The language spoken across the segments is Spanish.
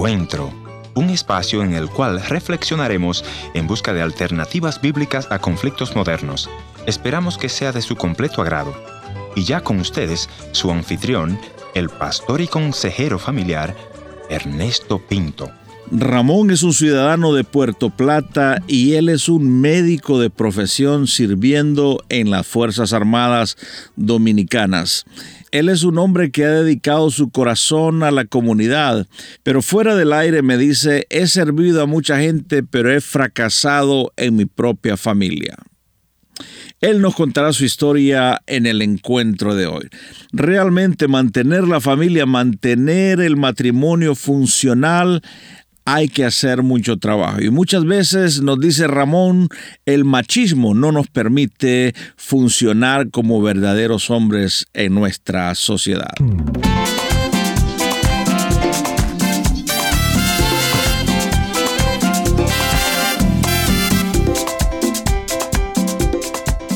Encuentro, un espacio en el cual reflexionaremos en busca de alternativas bíblicas a conflictos modernos. Esperamos que sea de su completo agrado. Y ya con ustedes, su anfitrión, el pastor y consejero familiar, Ernesto Pinto. Ramón es un ciudadano de Puerto Plata y él es un médico de profesión sirviendo en las Fuerzas Armadas Dominicanas. Él es un hombre que ha dedicado su corazón a la comunidad, pero fuera del aire me dice, he servido a mucha gente, pero he fracasado en mi propia familia. Él nos contará su historia en el encuentro de hoy. Realmente mantener la familia, mantener el matrimonio funcional, hay que hacer mucho trabajo. Y muchas veces nos dice Ramón, el machismo no nos permite funcionar como verdaderos hombres en nuestra sociedad.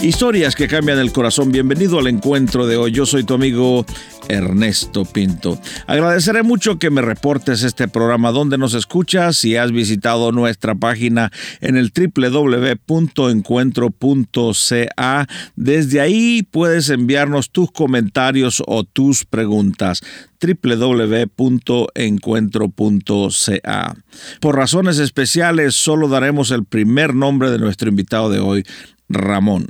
Historias que cambian el corazón. Bienvenido al encuentro de hoy. Yo soy tu amigo Ernesto Pinto. Agradeceré mucho que me reportes este programa donde nos escuchas si has visitado nuestra página en el www.encuentro.ca. Desde ahí puedes enviarnos tus comentarios o tus preguntas www.encuentro.ca. Por razones especiales, solo daremos el primer nombre de nuestro invitado de hoy, Ramón.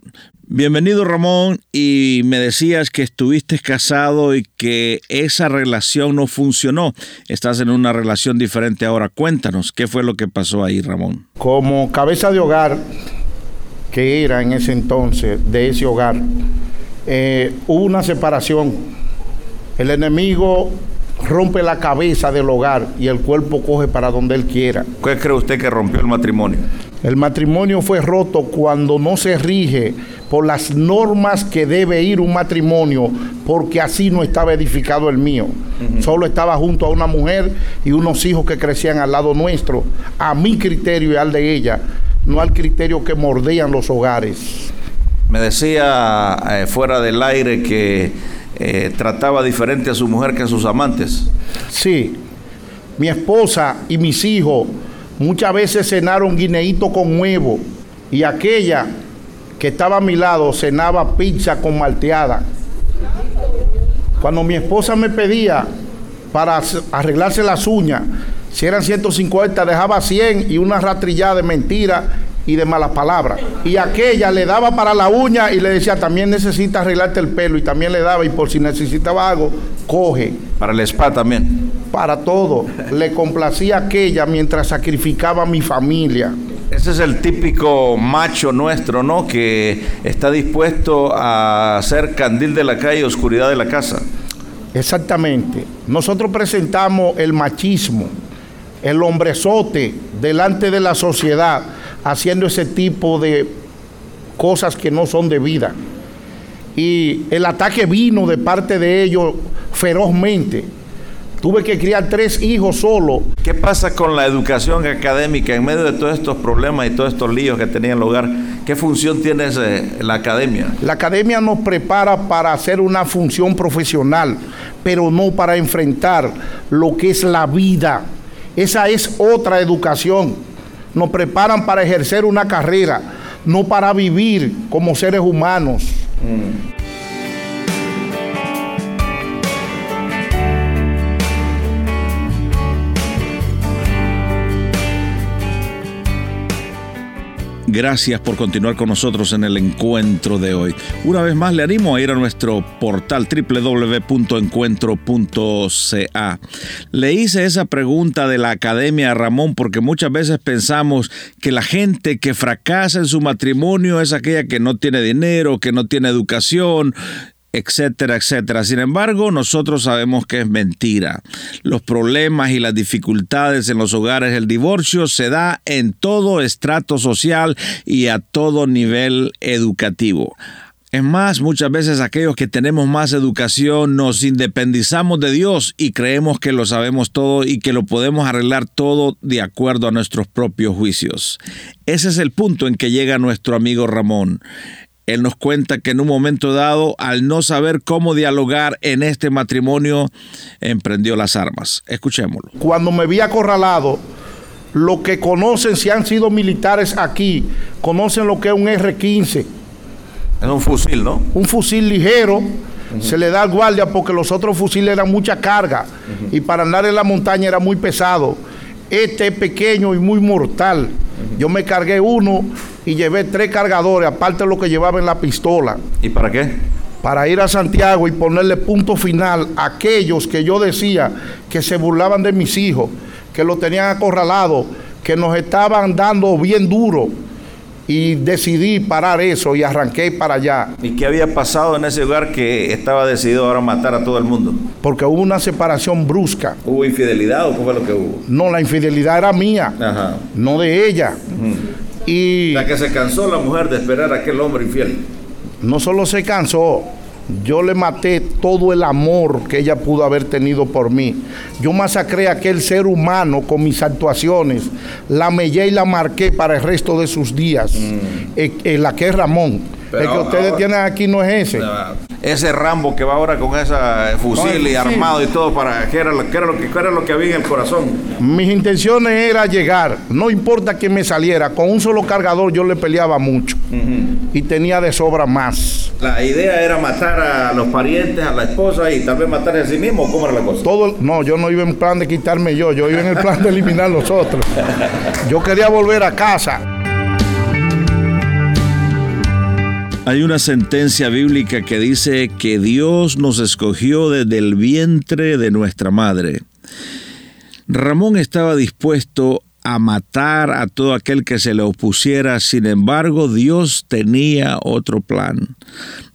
Bienvenido Ramón y me decías que estuviste casado y que esa relación no funcionó. Estás en una relación diferente ahora. Cuéntanos, ¿qué fue lo que pasó ahí Ramón? Como cabeza de hogar que era en ese entonces de ese hogar, eh, hubo una separación. El enemigo rompe la cabeza del hogar y el cuerpo coge para donde él quiera. ¿Qué cree usted que rompió el matrimonio? El matrimonio fue roto cuando no se rige por las normas que debe ir un matrimonio, porque así no estaba edificado el mío. Solo estaba junto a una mujer y unos hijos que crecían al lado nuestro, a mi criterio y al de ella, no al criterio que mordean los hogares. Me decía eh, fuera del aire que eh, trataba diferente a su mujer que a sus amantes. Sí, mi esposa y mis hijos Muchas veces cenaron guineíto con huevo y aquella que estaba a mi lado cenaba pizza con malteada. Cuando mi esposa me pedía para arreglarse las uñas, si eran 150, dejaba 100 y una ratrillada de mentira y de malas palabras. Y aquella le daba para la uña y le decía, también necesitas arreglarte el pelo. Y también le daba, y por si necesitaba algo, coge. Para el spa también. Para todo. le complacía aquella mientras sacrificaba a mi familia. Ese es el típico macho nuestro, ¿no? Que está dispuesto a hacer candil de la calle y oscuridad de la casa. Exactamente. Nosotros presentamos el machismo, el hombrezote delante de la sociedad haciendo ese tipo de cosas que no son de vida. Y el ataque vino de parte de ellos ferozmente. Tuve que criar tres hijos solo. ¿Qué pasa con la educación académica en medio de todos estos problemas y todos estos líos que tenía el hogar? ¿Qué función tiene la academia? La academia nos prepara para hacer una función profesional, pero no para enfrentar lo que es la vida. Esa es otra educación nos preparan para ejercer una carrera, no para vivir como seres humanos. Mm. Gracias por continuar con nosotros en el encuentro de hoy. Una vez más le animo a ir a nuestro portal www.encuentro.ca. Le hice esa pregunta de la academia Ramón porque muchas veces pensamos que la gente que fracasa en su matrimonio es aquella que no tiene dinero, que no tiene educación, etcétera, etcétera. Sin embargo, nosotros sabemos que es mentira. Los problemas y las dificultades en los hogares, el divorcio se da en todo estrato social y a todo nivel educativo. Es más, muchas veces aquellos que tenemos más educación nos independizamos de Dios y creemos que lo sabemos todo y que lo podemos arreglar todo de acuerdo a nuestros propios juicios. Ese es el punto en que llega nuestro amigo Ramón. Él nos cuenta que en un momento dado, al no saber cómo dialogar en este matrimonio, emprendió las armas. Escuchémoslo. Cuando me vi acorralado, los que conocen, si han sido militares aquí, conocen lo que es un R-15. Es un fusil, ¿no? Un fusil ligero. Se le da al guardia porque los otros fusiles eran mucha carga y para andar en la montaña era muy pesado. Este es pequeño y muy mortal. Yo me cargué uno y llevé tres cargadores, aparte de lo que llevaba en la pistola. ¿Y para qué? Para ir a Santiago y ponerle punto final a aquellos que yo decía que se burlaban de mis hijos, que lo tenían acorralado, que nos estaban dando bien duro y decidí parar eso y arranqué para allá. ¿Y qué había pasado en ese lugar que estaba decidido ahora matar a todo el mundo? Porque hubo una separación brusca. ¿Hubo infidelidad o qué fue lo que hubo? No, la infidelidad era mía, no de ella. Y la que se cansó la mujer de esperar a aquel hombre infiel. No solo se cansó, yo le maté todo el amor que ella pudo haber tenido por mí. Yo masacré a aquel ser humano con mis actuaciones. La mellé y la marqué para el resto de sus días. Mm. En, la que es Ramón. El que ustedes tienen aquí no es ese ese Rambo que va ahora con esa fusil y armado y todo para qué era, lo, era lo que era lo que había en el corazón. Mis intenciones era llegar, no importa quién me saliera, con un solo cargador yo le peleaba mucho y tenía de sobra más. La idea era matar a los parientes, a la esposa y tal vez matarse a sí mismo, ¿cómo era la cosa? Todo, no, yo no iba en plan de quitarme yo, yo iba en el plan de eliminar los otros. Yo quería volver a casa. Hay una sentencia bíblica que dice que Dios nos escogió desde el vientre de nuestra madre. Ramón estaba dispuesto a matar a todo aquel que se le opusiera, sin embargo Dios tenía otro plan.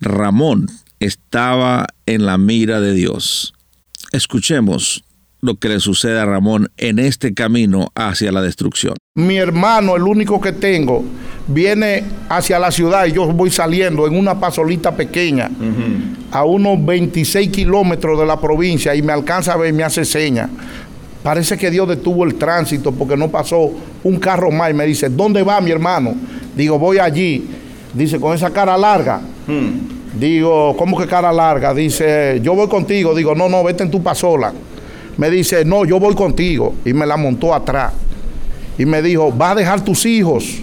Ramón estaba en la mira de Dios. Escuchemos lo que le sucede a Ramón en este camino hacia la destrucción. Mi hermano, el único que tengo, viene hacia la ciudad y yo voy saliendo en una pasolita pequeña a unos 26 kilómetros de la provincia y me alcanza a ver y me hace señas. Parece que Dios detuvo el tránsito porque no pasó un carro más y me dice, ¿dónde va mi hermano? Digo, voy allí. Dice, con esa cara larga. Hmm. Digo, ¿cómo que cara larga? Dice, yo voy contigo. Digo, no, no, vete en tu pasola me dice, no, yo voy contigo. Y me la montó atrás. Y me dijo, va a dejar tus hijos.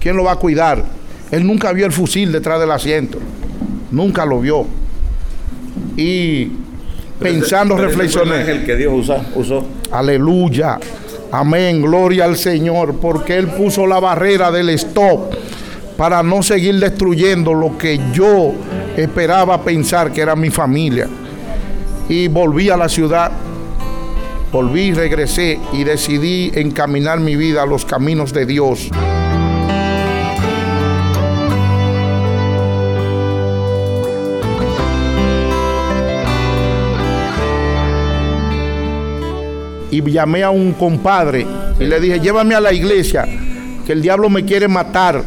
¿Quién lo va a cuidar? Él nunca vio el fusil detrás del asiento. Nunca lo vio. Y pensando, reflexioné. el que Dios usó. Aleluya. Amén. Gloria al Señor. Porque Él puso la barrera del stop para no seguir destruyendo lo que yo esperaba pensar que era mi familia y volví a la ciudad. Volví, regresé y decidí encaminar mi vida a los caminos de Dios. Y llamé a un compadre y le dije, llévame a la iglesia, que el diablo me quiere matar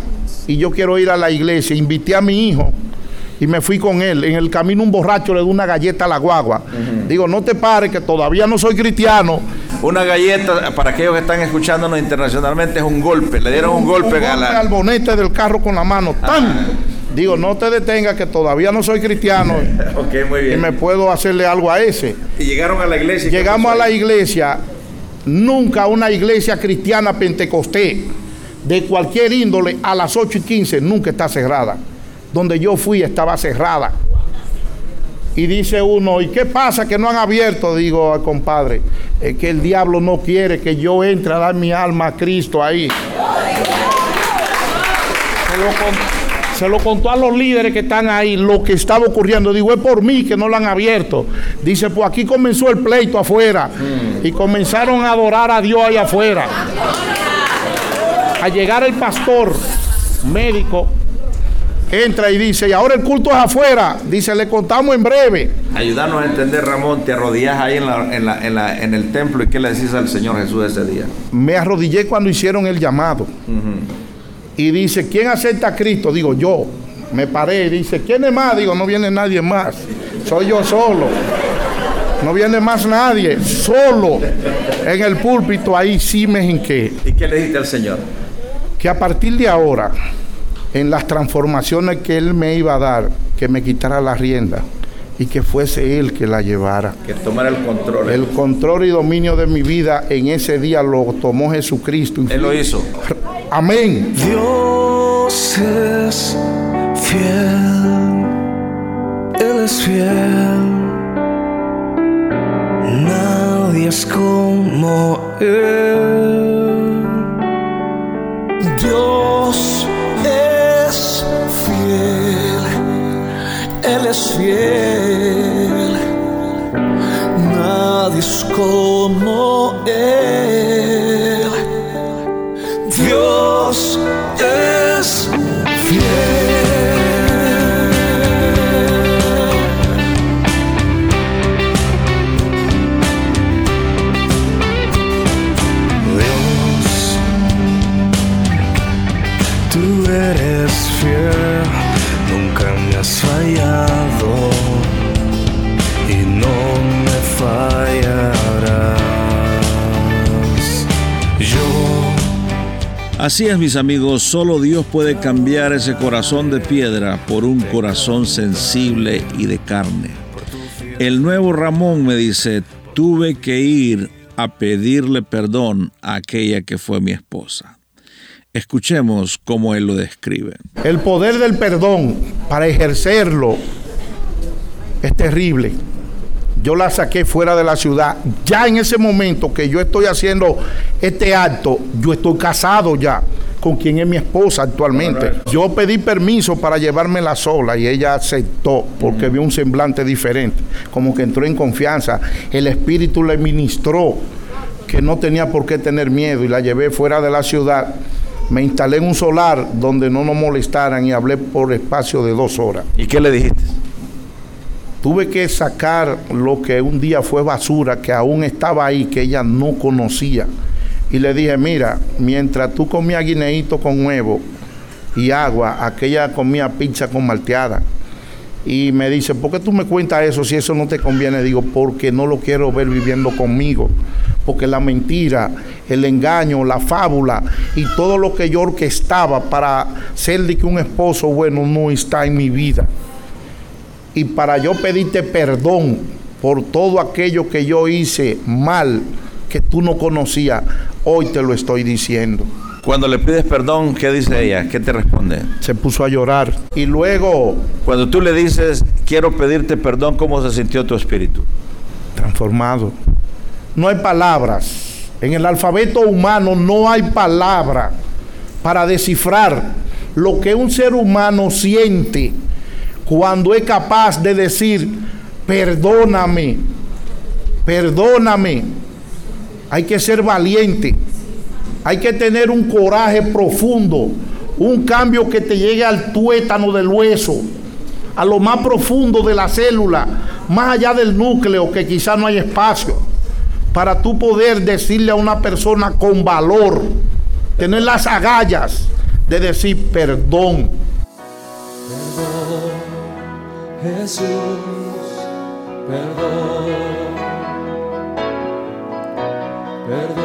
y yo quiero ir a la iglesia. Invité a mi hijo y me fui con él. En el camino un borracho le dio una galleta a la guagua. Digo, no te pares, que todavía no soy cristiano. Una galleta, para aquellos que están escuchándonos internacionalmente, es un golpe. Le dieron un, golpe, a la... al bonete del carro con la mano. ¡Tan! Digo, no te detengas, que todavía no soy cristiano. ok, muy bien. Y me puedo hacerle algo a ese. Y llegaron a la iglesia. Llegamos a la iglesia. Nunca una iglesia cristiana pentecostés de cualquier índole a las 8 y 15 nunca está cerrada donde yo fui estaba cerrada. Y dice uno, ¿y qué pasa que no han abierto? Digo al compadre, es que el diablo no quiere que yo entre a dar mi alma a Cristo ahí. Se lo, contó a los líderes que están ahí lo que estaba ocurriendo. Digo, es por mí que no lo han abierto. Dice, pues aquí comenzó el pleito afuera. Y comenzaron a adorar a Dios ahí afuera. A llegar el pastor médico entra y dice, y ahora el culto es afuera. Dice, le contamos en breve. Ayudarnos a entender, Ramón, te arrodillas ahí en, el templo y qué le decís al Señor Jesús ese día. Me arrodillé cuando hicieron el llamado. Y dice, ¿quién acepta a Cristo? Digo, yo. Me paré y dice, ¿quién es más? Digo, no viene nadie más. Soy yo solo. No viene más nadie. Solo. En el púlpito ahí sí me hinqué. ¿Y qué le dijiste al Señor? Que a partir de ahora en las transformaciones que Él me iba a dar, que me quitara la rienda y que fuese Él que la llevara. Que tomara el control. El control y dominio de mi vida en ese día lo tomó Jesucristo. Él lo hizo. Amén. Dios es fiel. Él es fiel. Nadie es como Él. Dios Es fiel. Nadie es como Él. Dios es fiel. Dios, tú eres fiel, nunca me has fallado y no me fallarás. Yo Así es, mis amigos, solo Dios puede cambiar ese corazón de piedra por un corazón sensible y de carne. El nuevo Ramón me dice, tuve que ir a pedirle perdón a aquella que fue mi esposa. Escuchemos cómo él lo describe. El poder del perdón para ejercerlo es terrible. Yo la saqué fuera de la ciudad. Ya en ese momento que yo estoy haciendo este acto, yo estoy casado ya con quien es mi esposa actualmente. Yo pedí permiso para llevármela sola y ella aceptó porque vio un semblante diferente, como que entró en confianza. El espíritu le ministró que no tenía por qué tener miedo y la llevé fuera de la ciudad. Me instalé en un solar donde no nos molestaran y hablé por espacio de dos horas. ¿Y qué le dijiste? Tuve que sacar lo que un día fue basura, que aún estaba ahí, que ella no conocía. Y le dije, mira, mientras tú comías guineíto con huevo y agua, aquella comía pizza con malteada. Y me dice, ¿por qué tú me cuentas eso si eso no te conviene? Digo, porque no lo quiero ver viviendo conmigo. Porque la mentira, el engaño, la fábula y todo lo que yo orquestaba para ser de que un esposo bueno no está en mi vida y para yo pedirte perdón por todo aquello que yo hice mal, que tú no conocías, hoy te lo estoy diciendo. Cuando le pides perdón, ¿qué dice ella? ¿Qué te responde? Se puso a llorar. Y luego, Cuando tú le dices, quiero pedirte perdón, ¿cómo se sintió tu espíritu? transformado. No hay palabras. En el alfabeto humano no hay palabra para descifrar lo que un ser humano siente cuando es capaz de decir, perdóname, perdóname. Hay que ser valiente. Hay que tener un coraje profundo, un cambio que te llegue al tuétano del hueso, a lo más profundo de la célula, más allá del núcleo, que quizá no hay espacio, para tú poder decirle a una persona con valor, tener las agallas de decir perdón. Jesús, perdón, perdóname,